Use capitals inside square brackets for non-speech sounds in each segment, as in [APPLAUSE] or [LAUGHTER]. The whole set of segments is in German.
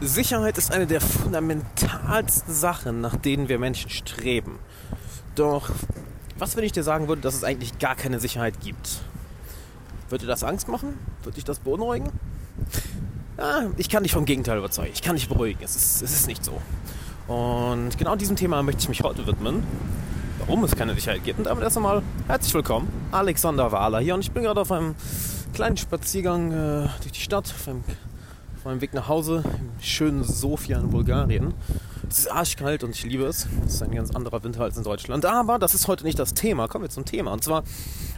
Sicherheit ist eine der fundamentalsten Sachen, nach denen wir Menschen streben. Doch was, wenn ich dir sagen würde, dass es eigentlich gar keine Sicherheit gibt? Würde das Angst machen? Würde dich das beunruhigen? Ja, ich kann dich vom Gegenteil überzeugen. Ich kann dich beruhigen. Es ist, es ist nicht so. Und genau diesem Thema möchte ich mich heute widmen. Warum es keine Sicherheit gibt. Und damit erst einmal herzlich willkommen. Alexander Wahler hier und ich bin gerade auf einem kleinen Spaziergang äh, durch die Stadt, auf einem auf meinem Weg nach Hause im schönen Sofia in Bulgarien. Es ist arschkalt und ich liebe es. Es ist ein ganz anderer Winter als in Deutschland. Aber das ist heute nicht das Thema. Kommen wir zum Thema. Und zwar,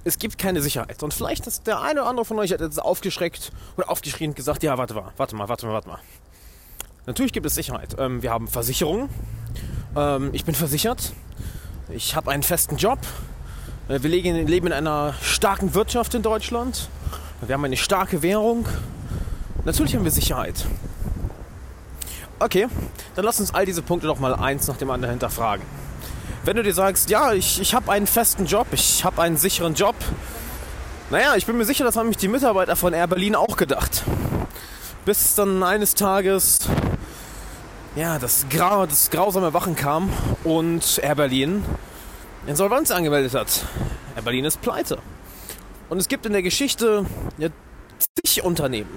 es gibt keine Sicherheit. Und vielleicht ist der eine oder andere von euch jetzt aufgeschreckt oder aufgeschrien und gesagt, ja, warte mal, warte mal, warte mal, warte mal. Natürlich gibt es Sicherheit. Ähm, wir haben Versicherungen. Ähm, ich bin versichert. Ich habe einen festen Job. Äh, wir leben in einer starken Wirtschaft in Deutschland. Wir haben eine starke Währung. Natürlich haben wir Sicherheit. Okay, dann lass uns all diese Punkte doch mal eins nach dem anderen hinterfragen. Wenn du dir sagst, ja, ich, ich habe einen festen Job, ich habe einen sicheren Job, naja, ich bin mir sicher, das haben mich die Mitarbeiter von Air Berlin auch gedacht. Bis dann eines Tages ja, das, Grau, das grausame Wachen kam und Air Berlin Insolvenz angemeldet hat. Air Berlin ist pleite. Und es gibt in der Geschichte ja, zig Unternehmen,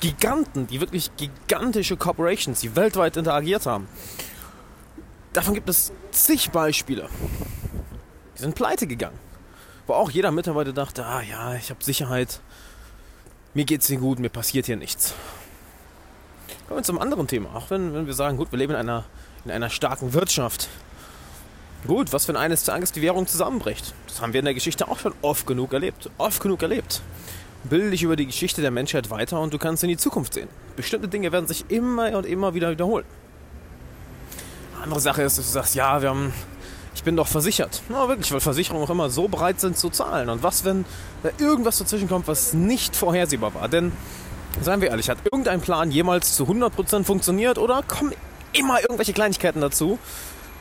Giganten, die wirklich gigantische Corporations, die weltweit interagiert haben. Davon gibt es zig Beispiele. Die sind pleite gegangen. Wo auch jeder Mitarbeiter dachte, ah ja, ich habe Sicherheit, mir geht's hier gut, mir passiert hier nichts. Kommen wir zum anderen Thema. Auch wenn, wenn wir sagen, gut, wir leben in einer, in einer starken Wirtschaft. Gut, was wenn eines Tages die Währung zusammenbricht? Das haben wir in der Geschichte auch schon oft genug erlebt. Oft genug erlebt bilde dich über die Geschichte der Menschheit weiter und du kannst in die Zukunft sehen. Bestimmte Dinge werden sich immer und immer wieder wiederholen. Eine andere Sache ist, dass du sagst, ja, wir haben, ich bin doch versichert. Na wirklich, weil Versicherungen auch immer so bereit sind zu zahlen. Und was, wenn da irgendwas dazwischen kommt, was nicht vorhersehbar war? Denn, seien wir ehrlich, hat irgendein Plan jemals zu 100% funktioniert oder kommen immer irgendwelche Kleinigkeiten dazu,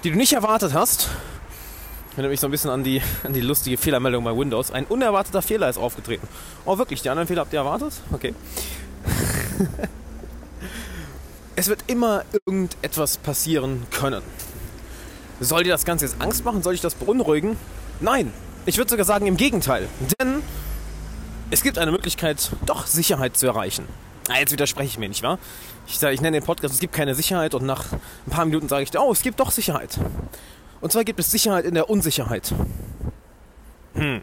die du nicht erwartet hast Erinnert mich so ein bisschen an die, an die lustige Fehlermeldung bei Windows. Ein unerwarteter Fehler ist aufgetreten. Oh, wirklich? Die anderen Fehler habt ihr erwartet? Okay. [LAUGHS] es wird immer irgendetwas passieren können. Soll dir das Ganze jetzt Angst machen? Soll ich das beunruhigen? Nein. Ich würde sogar sagen im Gegenteil. Denn es gibt eine Möglichkeit, doch Sicherheit zu erreichen. Ah, jetzt widerspreche ich mir, nicht wahr? Ich, ich nenne den Podcast, es gibt keine Sicherheit und nach ein paar Minuten sage ich, oh, es gibt doch Sicherheit. Und zwar gibt es Sicherheit in der Unsicherheit. Hm.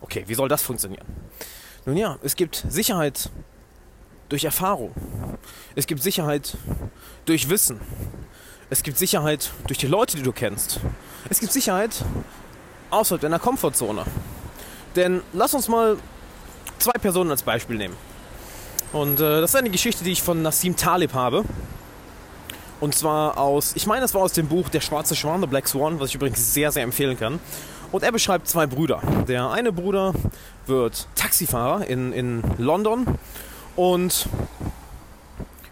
Okay, wie soll das funktionieren? Nun ja, es gibt Sicherheit durch Erfahrung. Es gibt Sicherheit durch Wissen. Es gibt Sicherheit durch die Leute, die du kennst. Es gibt Sicherheit außerhalb deiner Komfortzone. Denn lass uns mal zwei Personen als Beispiel nehmen. Und äh, das ist eine Geschichte, die ich von Nassim Talib habe. Und zwar aus, ich meine, es war aus dem Buch Der schwarze Schwan, The Black Swan, was ich übrigens sehr, sehr empfehlen kann. Und er beschreibt zwei Brüder. Der eine Bruder wird Taxifahrer in, in London und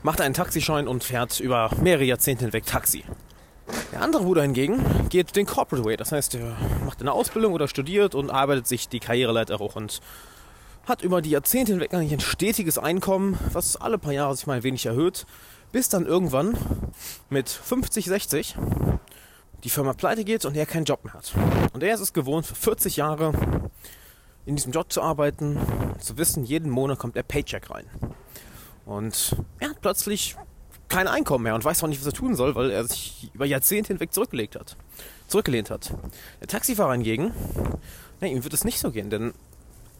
macht einen Taxischein und fährt über mehrere Jahrzehnte hinweg Taxi. Der andere Bruder hingegen geht den Corporate Way, das heißt, er macht eine Ausbildung oder studiert und arbeitet sich die Karriereleiter hoch und hat über die Jahrzehnte hinweg eigentlich ein stetiges Einkommen, was alle paar Jahre sich mal ein wenig erhöht, bis dann irgendwann mit 50, 60 die Firma pleite geht und er keinen Job mehr hat. Und er ist es gewohnt, für 40 Jahre in diesem Job zu arbeiten, zu wissen, jeden Monat kommt der Paycheck rein. Und er hat plötzlich kein Einkommen mehr und weiß auch nicht, was er tun soll, weil er sich über Jahrzehnte hinweg zurückgelegt hat, zurückgelehnt hat. Der Taxifahrer hingegen, nee, ihm wird es nicht so gehen, denn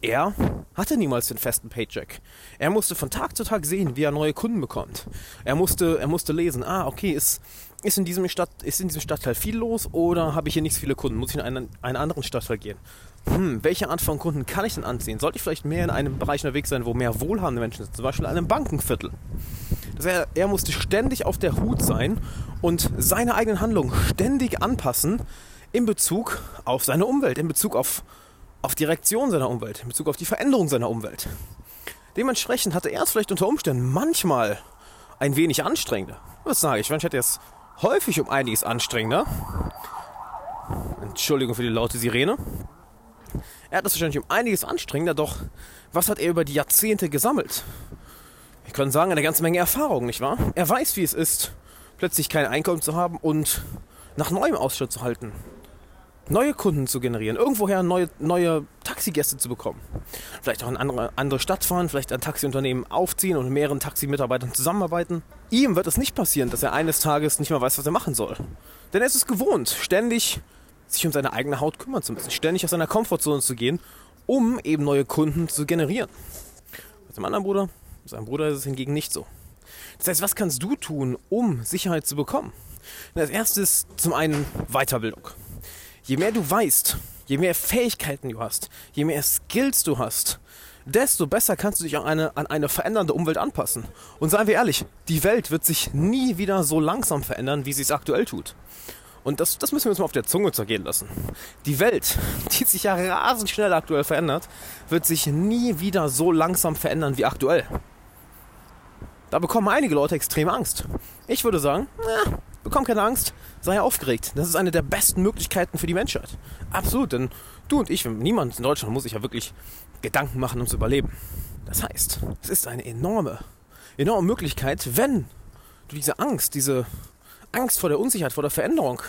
er hatte niemals den festen Paycheck. Er musste von Tag zu Tag sehen, wie er neue Kunden bekommt. Er musste, er musste lesen, ah, okay, ist, ist, in diesem Stadt, ist in diesem Stadtteil viel los oder habe ich hier nicht so viele Kunden? Muss ich in einen, einen anderen Stadtteil gehen? Hm, welche Art von Kunden kann ich denn anziehen? Sollte ich vielleicht mehr in einem Bereich unterwegs sein, wo mehr wohlhabende Menschen sind? Zum Beispiel in einem Bankenviertel. Das heißt, er musste ständig auf der Hut sein und seine eigenen Handlungen ständig anpassen in Bezug auf seine Umwelt, in Bezug auf auf die Reaktion seiner Umwelt, in Bezug auf die Veränderung seiner Umwelt. Dementsprechend hatte er es vielleicht unter Umständen manchmal ein wenig anstrengender. Was sage ich? Ich hatte es häufig um einiges anstrengender. Entschuldigung für die laute Sirene. Er hat es wahrscheinlich um einiges anstrengender, doch was hat er über die Jahrzehnte gesammelt? Wir können sagen, eine ganze Menge Erfahrung, nicht wahr? Er weiß, wie es ist, plötzlich kein Einkommen zu haben und nach neuem Ausschau zu halten. Neue Kunden zu generieren, irgendwoher neue, neue Taxigäste zu bekommen. Vielleicht auch in andere, andere Stadt fahren, vielleicht ein Taxiunternehmen aufziehen und mit mehreren Taximitarbeitern zusammenarbeiten. Ihm wird es nicht passieren, dass er eines Tages nicht mehr weiß, was er machen soll. Denn er ist es gewohnt, ständig sich um seine eigene Haut kümmern zu müssen, ständig aus seiner Komfortzone zu gehen, um eben neue Kunden zu generieren. Bei seinem anderen Bruder, seinem Bruder ist es hingegen nicht so. Das heißt, was kannst du tun, um Sicherheit zu bekommen? Und als erstes zum einen Weiterbildung. Je mehr du weißt, je mehr Fähigkeiten du hast, je mehr Skills du hast, desto besser kannst du dich an eine, an eine verändernde Umwelt anpassen. Und seien wir ehrlich, die Welt wird sich nie wieder so langsam verändern, wie sie es aktuell tut. Und das, das müssen wir uns mal auf der Zunge zergehen lassen. Die Welt, [LAUGHS] die sich ja rasend schnell aktuell verändert, wird sich nie wieder so langsam verändern wie aktuell. Da bekommen einige Leute extrem Angst. Ich würde sagen, na, bekomm keine Angst, sei aufgeregt. Das ist eine der besten Möglichkeiten für die Menschheit. Absolut, denn du und ich, niemand in Deutschland muss sich ja wirklich Gedanken machen, um zu überleben. Das heißt, es ist eine enorme, enorme Möglichkeit, wenn du diese Angst, diese Angst vor der Unsicherheit, vor der Veränderung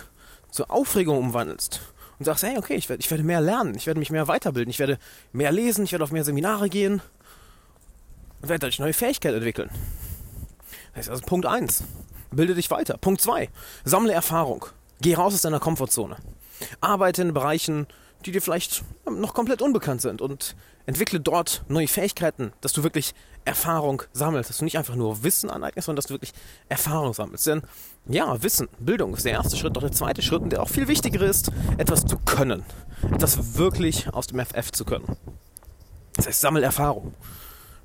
zur Aufregung umwandelst und sagst, hey, okay, ich werde, ich werde mehr lernen, ich werde mich mehr weiterbilden, ich werde mehr lesen, ich werde auf mehr Seminare gehen und werde dadurch neue Fähigkeiten entwickeln. Das ist also Punkt 1. Bilde dich weiter. Punkt 2. Sammle Erfahrung. Geh raus aus deiner Komfortzone. Arbeite in Bereichen, die dir vielleicht noch komplett unbekannt sind und entwickle dort neue Fähigkeiten, dass du wirklich Erfahrung sammelst, dass du nicht einfach nur Wissen aneignest, sondern dass du wirklich Erfahrung sammelst. Denn ja, Wissen, Bildung ist der erste Schritt, doch der zweite Schritt, und der auch viel wichtiger ist, etwas zu können. Etwas wirklich aus dem FF zu können. Das heißt, sammel Erfahrung.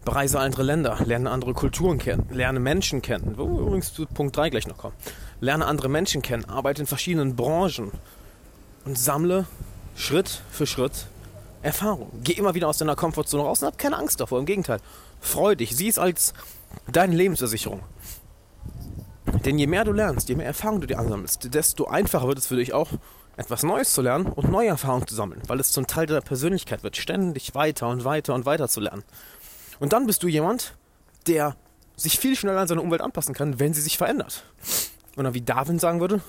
Bereise andere Länder, lerne andere Kulturen kennen, lerne Menschen kennen, wo wir übrigens zu Punkt 3 gleich noch kommen. Lerne andere Menschen kennen, arbeite in verschiedenen Branchen und sammle Schritt für Schritt Erfahrung. Geh immer wieder aus deiner Komfortzone raus und hab keine Angst davor. Im Gegenteil, freu dich, sieh es als deine Lebensversicherung. Denn je mehr du lernst, je mehr Erfahrung du dir ansammelst, desto einfacher wird es für dich auch, etwas Neues zu lernen und neue Erfahrungen zu sammeln, weil es zum Teil deiner Persönlichkeit wird, ständig weiter und weiter und weiter zu lernen. Und dann bist du jemand, der sich viel schneller an seine Umwelt anpassen kann, wenn sie sich verändert. Oder wie Darwin sagen würde,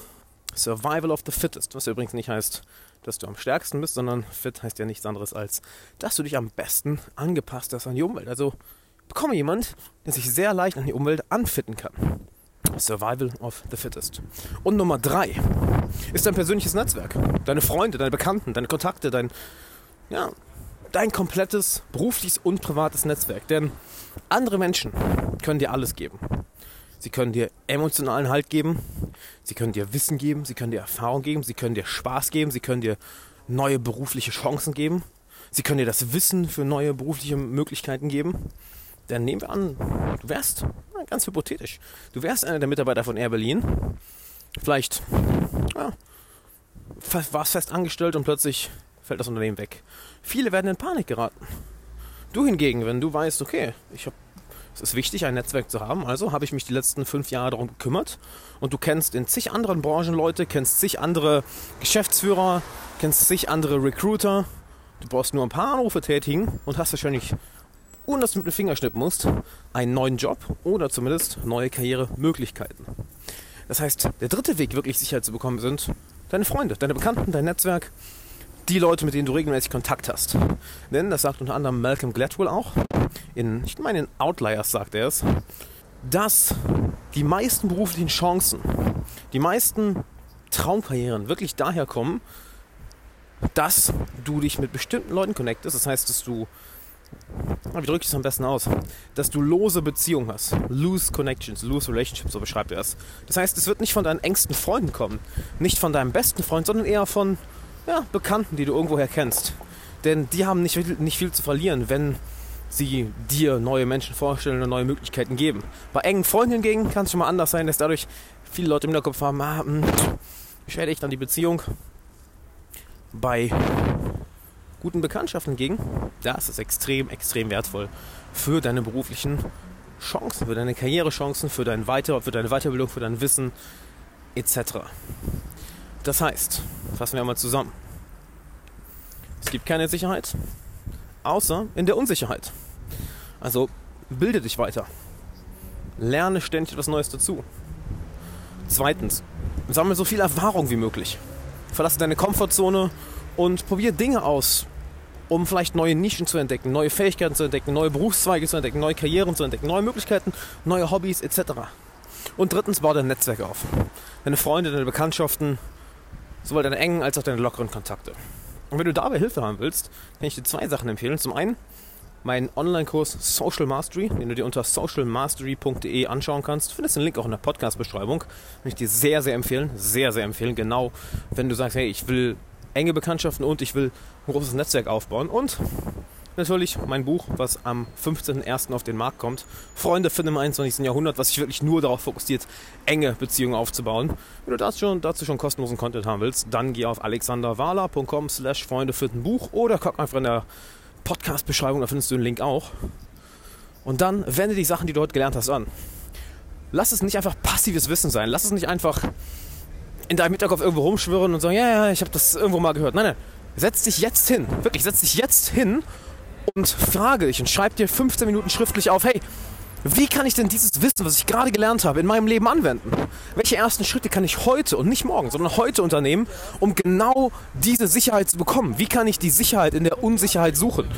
Survival of the Fittest, was übrigens nicht heißt, dass du am stärksten bist, sondern fit heißt ja nichts anderes als, dass du dich am besten angepasst hast an die Umwelt. Also bekomme jemand, der sich sehr leicht an die Umwelt anfitten kann. Survival of the Fittest. Und Nummer drei ist dein persönliches Netzwerk. Deine Freunde, deine Bekannten, deine Kontakte, dein, ja, dein komplettes berufliches und privates Netzwerk. Denn andere Menschen können dir alles geben. Sie können dir emotionalen Halt geben, sie können dir Wissen geben, sie können dir Erfahrung geben, sie können dir Spaß geben, sie können dir neue berufliche Chancen geben, sie können dir das Wissen für neue berufliche Möglichkeiten geben. Denn nehmen wir an, du wärst, ganz hypothetisch, du wärst einer der Mitarbeiter von Air Berlin, vielleicht ja, warst fest angestellt und plötzlich fällt das Unternehmen weg. Viele werden in Panik geraten. Du hingegen, wenn du weißt, okay, ich habe es ist wichtig, ein Netzwerk zu haben. Also habe ich mich die letzten fünf Jahre darum gekümmert. Und du kennst in zig anderen Branchen Leute, kennst zig andere Geschäftsführer, kennst zig andere Recruiter. Du brauchst nur ein paar Anrufe tätigen und hast wahrscheinlich, ohne dass du mit dem Finger schnippen musst, einen neuen Job oder zumindest neue Karrieremöglichkeiten. Das heißt, der dritte Weg, wirklich Sicherheit zu bekommen, sind deine Freunde, deine Bekannten, dein Netzwerk, die Leute, mit denen du regelmäßig Kontakt hast. Denn, das sagt unter anderem Malcolm Gladwell auch, in, ich meine in Outliers sagt er es, dass die meisten beruflichen Chancen, die meisten Traumkarrieren wirklich daher kommen, dass du dich mit bestimmten Leuten connectest. Das heißt, dass du, wie drücke ich es am besten aus, dass du lose Beziehungen hast. Loose Connections, loose Relationships, so beschreibt er es. Das heißt, es wird nicht von deinen engsten Freunden kommen, nicht von deinem besten Freund, sondern eher von ja, Bekannten, die du irgendwoher kennst. Denn die haben nicht, nicht viel zu verlieren, wenn sie dir neue Menschen vorstellen und neue Möglichkeiten geben. Bei engen Freunden hingegen kann es schon mal anders sein, dass dadurch viele Leute im Hinterkopf haben, ah, hm, schädigt dann die Beziehung. Bei guten Bekanntschaften hingegen, da ist extrem, extrem wertvoll für deine beruflichen Chancen, für deine Karrierechancen, für, dein Weiter, für deine Weiterbildung, für dein Wissen etc. Das heißt, fassen wir einmal zusammen. Es gibt keine Sicherheit, außer in der Unsicherheit. Also bilde dich weiter. Lerne ständig etwas Neues dazu. Zweitens, sammle so viel Erfahrung wie möglich. Verlasse deine Komfortzone und probiere Dinge aus, um vielleicht neue Nischen zu entdecken, neue Fähigkeiten zu entdecken, neue Berufszweige zu entdecken, neue Karrieren zu entdecken, neue Möglichkeiten, neue Hobbys etc. Und drittens, baue dein Netzwerk auf. Deine Freunde, deine Bekanntschaften, sowohl deine engen als auch deine lockeren Kontakte. Und wenn du dabei Hilfe haben willst, kann ich dir zwei Sachen empfehlen. Zum einen meinen Online-Kurs Social Mastery, den du dir unter socialmastery.de anschauen kannst. Du findest den Link auch in der Podcast-Beschreibung. Kann ich dir sehr, sehr empfehlen. Sehr, sehr empfehlen. Genau, wenn du sagst, hey, ich will enge Bekanntschaften und ich will ein großes Netzwerk aufbauen. Und natürlich mein Buch, was am 15.01. auf den Markt kommt. Freunde finden im 21. Jahrhundert, was sich wirklich nur darauf fokussiert, enge Beziehungen aufzubauen. Wenn du dazu schon, dazu schon kostenlosen Content haben willst, dann geh auf alexanderwala.com slash Freunde finden Buch oder guck einfach in der Podcast-Beschreibung, da findest du den Link auch. Und dann wende die Sachen, die du heute gelernt hast, an. Lass es nicht einfach passives Wissen sein. Lass es nicht einfach in deinem Hinterkopf irgendwo rumschwirren und sagen, ja, ja, ich habe das irgendwo mal gehört. Nein, nein. Setz dich jetzt hin. Wirklich, setz dich jetzt hin und frage dich und schreib dir 15 Minuten schriftlich auf, hey, wie kann ich denn dieses Wissen, was ich gerade gelernt habe, in meinem Leben anwenden? Welche ersten Schritte kann ich heute und nicht morgen, sondern heute unternehmen, um genau diese Sicherheit zu bekommen? Wie kann ich die Sicherheit in der Unsicherheit suchen?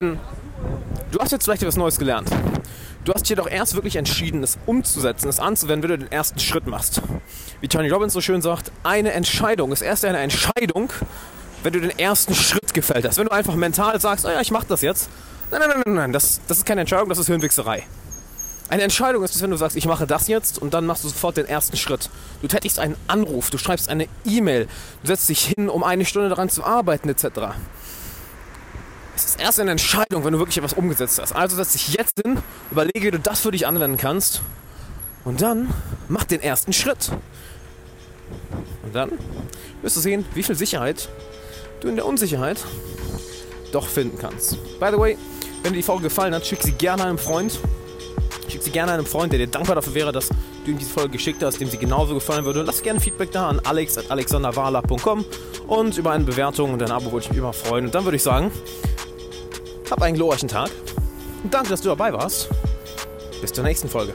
Denn du hast jetzt vielleicht etwas Neues gelernt. Du hast jedoch erst wirklich entschieden, es umzusetzen, es anzuwenden, wenn du den ersten Schritt machst. Wie Tony Robbins so schön sagt, eine Entscheidung ist erst eine Entscheidung, wenn du den ersten Schritt gefällt hast. Wenn du einfach mental sagst, oh ja, ich mach das jetzt. Nein, nein, nein, nein, nein, das, das ist keine Entscheidung, das ist Hirnwichserei. Eine Entscheidung ist es, wenn du sagst, ich mache das jetzt und dann machst du sofort den ersten Schritt. Du tätigst einen Anruf, du schreibst eine E-Mail, du setzt dich hin, um eine Stunde daran zu arbeiten, etc. Es ist erst eine Entscheidung, wenn du wirklich etwas umgesetzt hast. Also setz dich jetzt hin, überlege, wie du das für dich anwenden kannst und dann mach den ersten Schritt. Und dann wirst du sehen, wie viel Sicherheit du in der Unsicherheit doch finden kannst. By the way, wenn dir die Folge gefallen hat, schick sie gerne einem Freund. Schick sie gerne einem Freund, der dir dankbar dafür wäre, dass du ihm diese Folge geschickt hast, dem sie genauso gefallen würde. Lass gerne Feedback da an alex.alexanderwala.com und über eine Bewertung und ein Abo würde ich mich immer freuen. Und dann würde ich sagen, hab einen glorreichen Tag. Und danke, dass du dabei warst. Bis zur nächsten Folge.